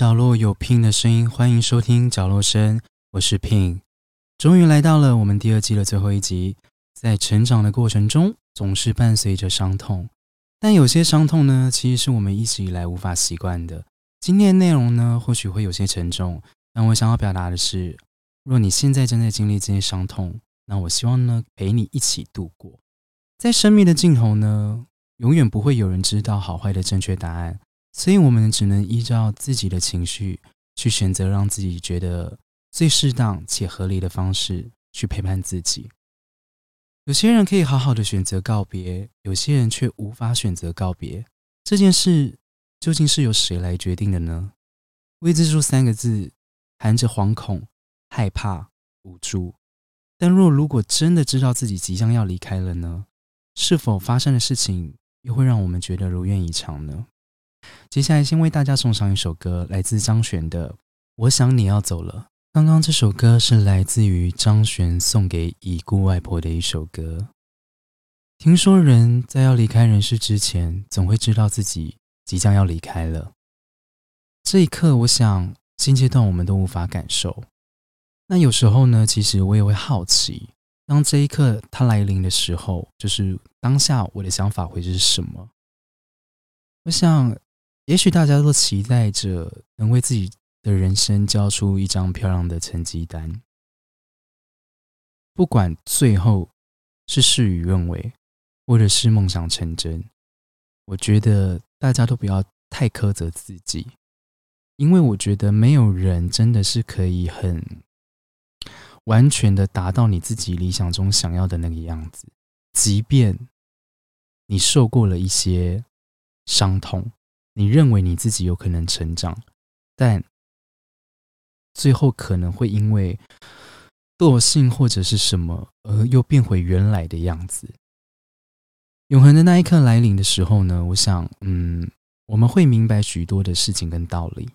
角落有 Pin 的声音，欢迎收听角落声，我是 Pin。终于来到了我们第二季的最后一集。在成长的过程中，总是伴随着伤痛，但有些伤痛呢，其实是我们一直以来无法习惯的。今天的内容呢，或许会有些沉重，但我想要表达的是，若你现在正在经历这些伤痛，那我希望呢，陪你一起度过。在生命的尽头呢，永远不会有人知道好坏的正确答案。所以，我们只能依照自己的情绪去选择，让自己觉得最适当且合理的方式去陪伴自己。有些人可以好好的选择告别，有些人却无法选择告别。这件事究竟是由谁来决定的呢？未知数三个字，含着惶恐、害怕、无助。但若如果真的知道自己即将要离开了呢？是否发生的事情又会让我们觉得如愿以偿呢？接下来，先为大家送上一首歌，来自张悬的《我想你要走了》。刚刚这首歌是来自于张悬送给已故外婆的一首歌。听说人在要离开人世之前，总会知道自己即将要离开了。这一刻，我想现阶段我们都无法感受。那有时候呢，其实我也会好奇，当这一刻它来临的时候，就是当下我的想法会是什么？我想。也许大家都期待着能为自己的人生交出一张漂亮的成绩单，不管最后是事与愿违，或者是梦想成真，我觉得大家都不要太苛责自己，因为我觉得没有人真的是可以很完全的达到你自己理想中想要的那个样子，即便你受过了一些伤痛。你认为你自己有可能成长，但最后可能会因为惰性或者是什么而又变回原来的样子。永恒的那一刻来临的时候呢？我想，嗯，我们会明白许多的事情跟道理。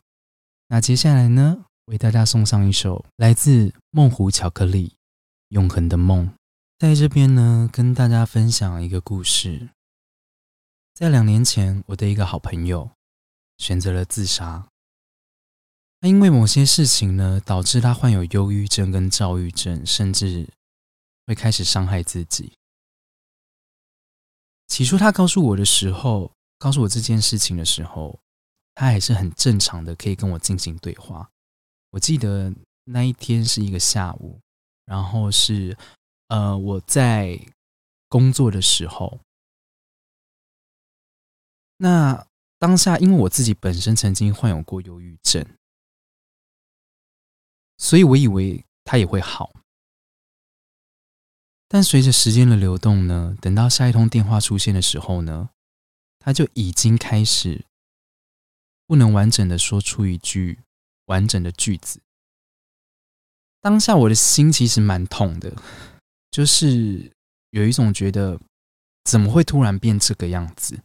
那接下来呢，为大家送上一首来自梦湖巧克力《永恒的梦》。在这边呢，跟大家分享一个故事。在两年前，我的一个好朋友选择了自杀。他因为某些事情呢，导致他患有忧郁症跟躁郁症，甚至会开始伤害自己。起初他告诉我的时候，告诉我这件事情的时候，他还是很正常的，可以跟我进行对话。我记得那一天是一个下午，然后是呃我在工作的时候。那当下，因为我自己本身曾经患有过忧郁症，所以我以为他也会好。但随着时间的流动呢，等到下一通电话出现的时候呢，他就已经开始不能完整的说出一句完整的句子。当下我的心其实蛮痛的，就是有一种觉得怎么会突然变这个样子。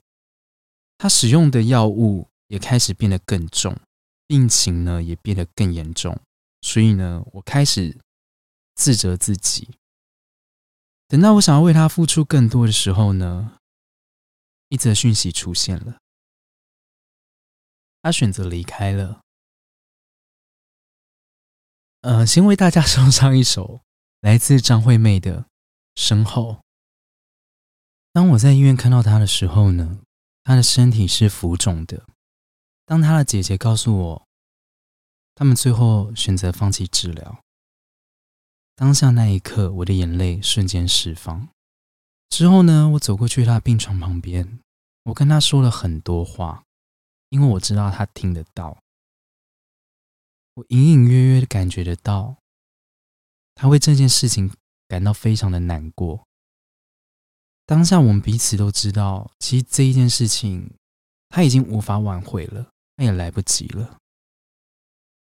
他使用的药物也开始变得更重，病情呢也变得更严重，所以呢，我开始自责自己。等到我想要为他付出更多的时候呢，一则讯息出现了，他选择离开了。呃，先为大家 送上一首来自张惠妹的《身后》。当我在医院看到他的时候呢。他的身体是浮肿的。当他的姐姐告诉我，他们最后选择放弃治疗，当下那一刻，我的眼泪瞬间释放。之后呢，我走过去他的病床旁边，我跟他说了很多话，因为我知道他听得到。我隐隐约约的感觉得到，他为这件事情感到非常的难过。当下，我们彼此都知道，其实这一件事情他已经无法挽回了，他也来不及了。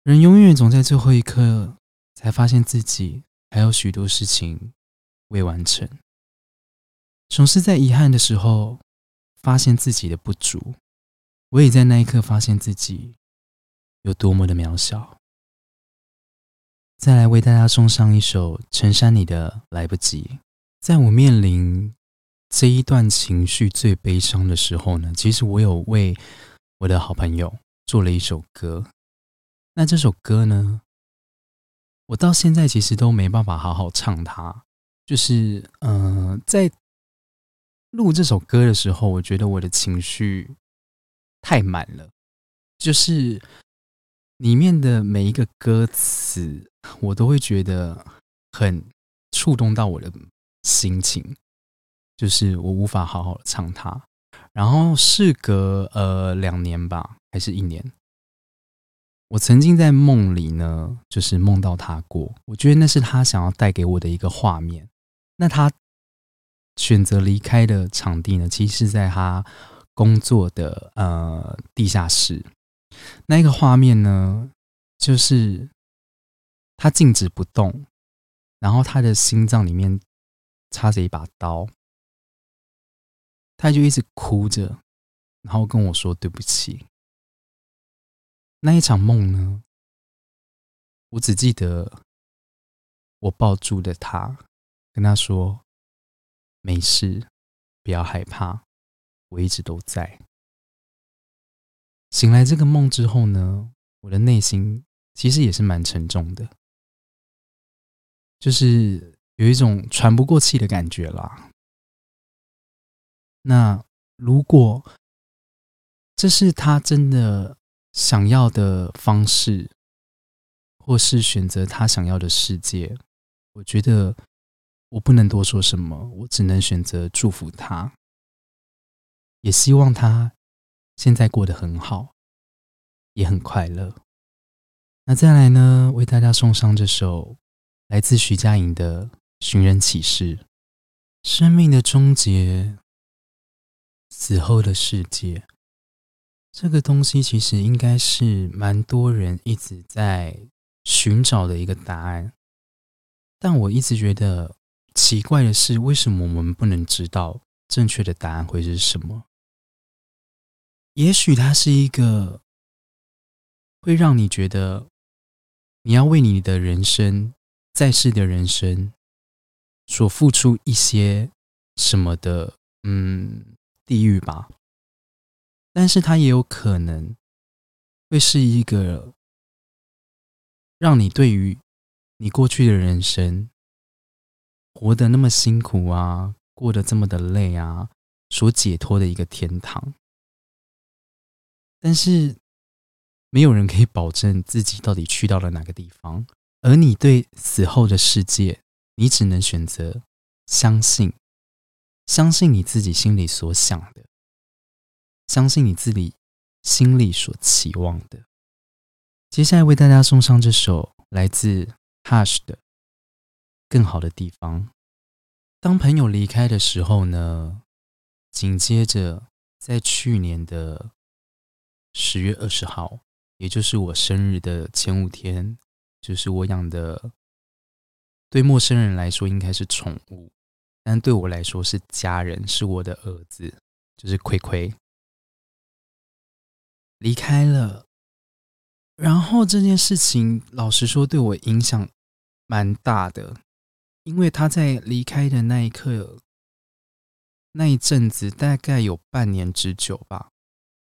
人永远总在最后一刻才发现自己还有许多事情未完成，总是在遗憾的时候发现自己的不足。我也在那一刻发现自己有多么的渺小。再来为大家送上一首陈珊妮的《来不及》。在我面临。这一段情绪最悲伤的时候呢，其实我有为我的好朋友做了一首歌。那这首歌呢，我到现在其实都没办法好好唱它。就是，嗯，在录这首歌的时候，我觉得我的情绪太满了，就是里面的每一个歌词，我都会觉得很触动到我的心情，就是我无法好好唱它。然后事隔呃两年吧，还是一年，我曾经在梦里呢，就是梦到他过，我觉得那是他想要带给我的一个画面。那他选择离开的场地呢？其实是在他工作的呃地下室。那一个画面呢，就是他静止不动，然后他的心脏里面插着一把刀，他就一直哭着，然后跟我说对不起。那一场梦呢，我只记得我抱住了他。跟他说：“没事，不要害怕，我一直都在。”醒来这个梦之后呢，我的内心其实也是蛮沉重的，就是有一种喘不过气的感觉啦。那如果这是他真的想要的方式，或是选择他想要的世界，我觉得。我不能多说什么，我只能选择祝福他，也希望他现在过得很好，也很快乐。那再来呢，为大家送上这首来自徐佳莹的《寻人启事》。生命的终结，死后的世界，这个东西其实应该是蛮多人一直在寻找的一个答案，但我一直觉得。奇怪的是，为什么我们不能知道正确的答案会是什么？也许它是一个会让你觉得你要为你的人生、在世的人生所付出一些什么的，嗯，地狱吧。但是它也有可能会是一个让你对于你过去的人生。活得那么辛苦啊，过得这么的累啊，所解脱的一个天堂。但是没有人可以保证自己到底去到了哪个地方，而你对死后的世界，你只能选择相信，相信你自己心里所想的，相信你自己心里所期望的。接下来为大家送上这首来自 Hush 的。更好的地方。当朋友离开的时候呢？紧接着，在去年的十月二十号，也就是我生日的前五天，就是我养的，对陌生人来说应该是宠物，但对我来说是家人，是我的儿子，就是葵葵离开了。然后这件事情，老实说，对我影响蛮大的。因为他在离开的那一刻，那一阵子大概有半年之久吧，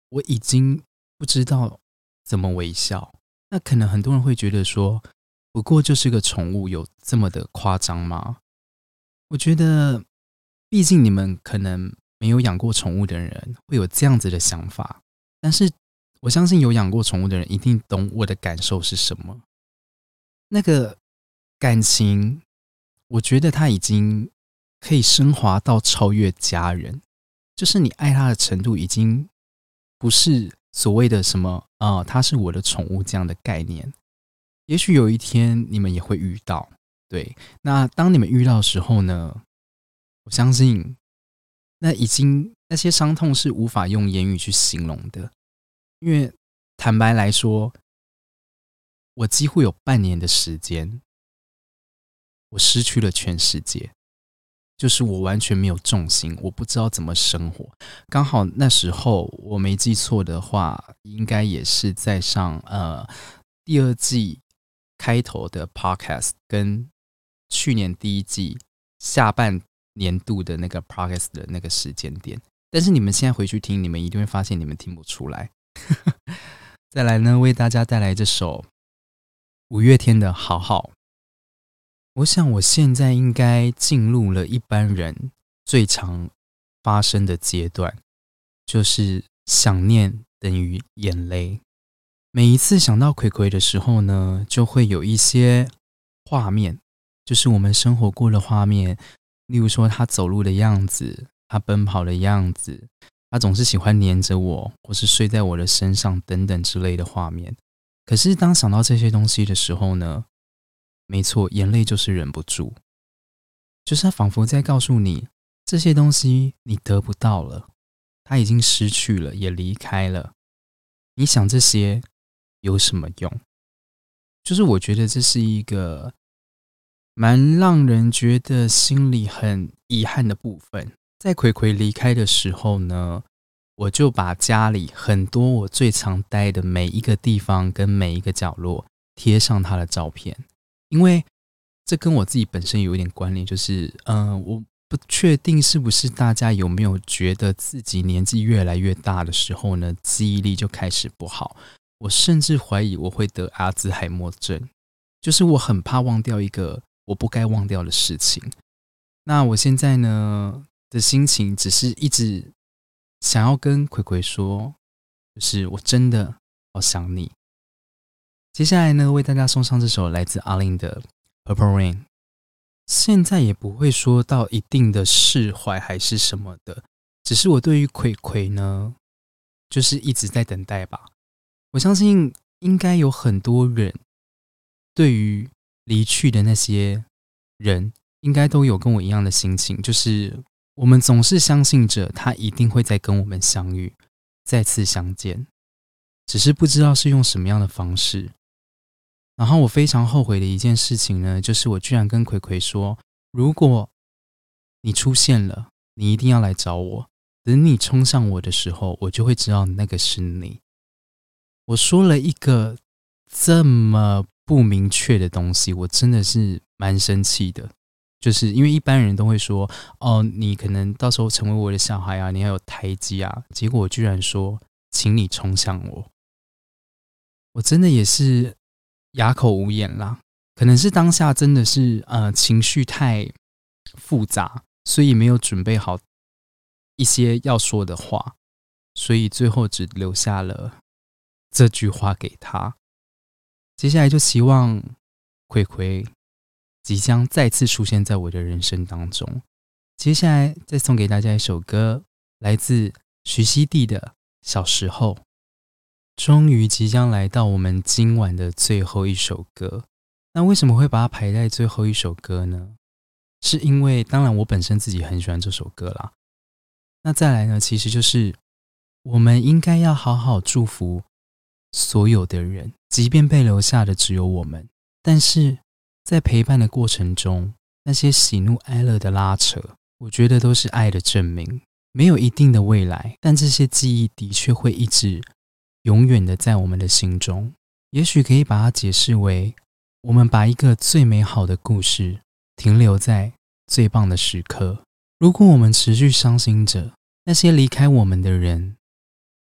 我已经不知道怎么微笑。那可能很多人会觉得说，不过就是个宠物，有这么的夸张吗？我觉得，毕竟你们可能没有养过宠物的人会有这样子的想法，但是我相信有养过宠物的人一定懂我的感受是什么，那个感情。我觉得他已经可以升华到超越家人，就是你爱他的程度已经不是所谓的什么啊，他是我的宠物这样的概念。也许有一天你们也会遇到，对。那当你们遇到时候呢，我相信那已经那些伤痛是无法用言语去形容的，因为坦白来说，我几乎有半年的时间。我失去了全世界，就是我完全没有重心，我不知道怎么生活。刚好那时候我没记错的话，应该也是在上呃第二季开头的 podcast，跟去年第一季下半年度的那个 progress 的那个时间点。但是你们现在回去听，你们一定会发现你们听不出来。再来呢，为大家带来这首五月天的《好好》。我想我现在应该进入了一般人最常发生的阶段，就是想念等于眼泪。每一次想到葵葵的时候呢，就会有一些画面，就是我们生活过的画面。例如说，他走路的样子，他奔跑的样子，他总是喜欢黏着我，或是睡在我的身上等等之类的画面。可是，当想到这些东西的时候呢，没错，眼泪就是忍不住，就是他仿佛在告诉你，这些东西你得不到了，他已经失去了，也离开了。你想这些？有什么用？就是我觉得这是一个蛮让人觉得心里很遗憾的部分。在葵葵离开的时候呢，我就把家里很多我最常待的每一个地方跟每一个角落贴上他的照片，因为这跟我自己本身有一点关联。就是，嗯，我不确定是不是大家有没有觉得自己年纪越来越大的时候呢，记忆力就开始不好。我甚至怀疑我会得阿兹海默症，就是我很怕忘掉一个我不该忘掉的事情。那我现在呢的心情只是一直想要跟葵葵说，就是我真的好想你。接下来呢，为大家送上这首来自阿玲的《Purple Rain》。现在也不会说到一定的释怀还是什么的，只是我对于葵葵呢，就是一直在等待吧。我相信应该有很多人对于离去的那些人，应该都有跟我一样的心情，就是我们总是相信着他一定会再跟我们相遇，再次相见，只是不知道是用什么样的方式。然后我非常后悔的一件事情呢，就是我居然跟葵葵说，如果你出现了，你一定要来找我，等你冲上我的时候，我就会知道那个是你。我说了一个这么不明确的东西，我真的是蛮生气的。就是因为一般人都会说：“哦，你可能到时候成为我的小孩啊，你要有胎记啊。”结果我居然说：“请你冲向我。”我真的也是哑口无言啦。可能是当下真的是呃情绪太复杂，所以没有准备好一些要说的话，所以最后只留下了。这句话给他，接下来就希望葵葵即将再次出现在我的人生当中。接下来再送给大家一首歌，来自徐熙娣的《小时候》。终于即将来到我们今晚的最后一首歌。那为什么会把它排在最后一首歌呢？是因为当然我本身自己很喜欢这首歌啦。那再来呢，其实就是我们应该要好好祝福。所有的人，即便被留下的只有我们，但是在陪伴的过程中，那些喜怒哀乐的拉扯，我觉得都是爱的证明。没有一定的未来，但这些记忆的确会一直永远的在我们的心中。也许可以把它解释为，我们把一个最美好的故事停留在最棒的时刻。如果我们持续伤心着那些离开我们的人，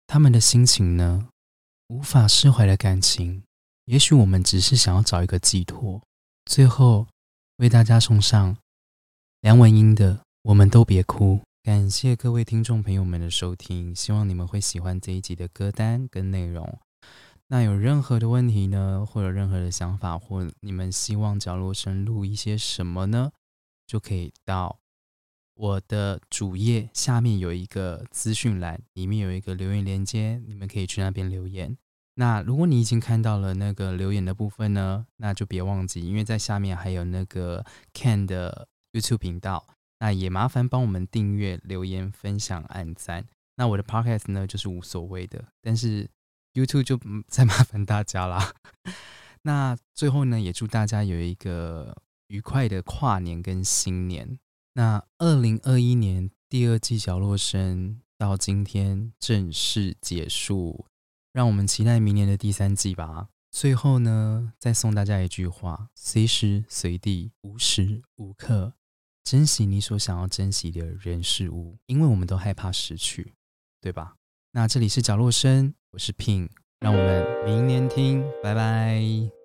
他们的心情呢？无法释怀的感情，也许我们只是想要找一个寄托。最后，为大家送上梁文音的《我们都别哭》。感谢各位听众朋友们的收听，希望你们会喜欢这一集的歌单跟内容。那有任何的问题呢，或者任何的想法，或你们希望角落深录一些什么呢，就可以到我的主页下面有一个资讯栏，里面有一个留言连接，你们可以去那边留言。那如果你已经看到了那个留言的部分呢，那就别忘记，因为在下面还有那个 Ken 的 YouTube 频道，那也麻烦帮我们订阅、留言、分享、按赞。那我的 Podcast 呢，就是无所谓的，但是 YouTube 就再麻烦大家啦。那最后呢，也祝大家有一个愉快的跨年跟新年。那二零二一年第二季角落声到今天正式结束。让我们期待明年的第三季吧。最后呢，再送大家一句话：随时随地、无时无刻，珍惜你所想要珍惜的人事物，因为我们都害怕失去，对吧？那这里是角落声，我是 Pin，让我们明年听，拜拜。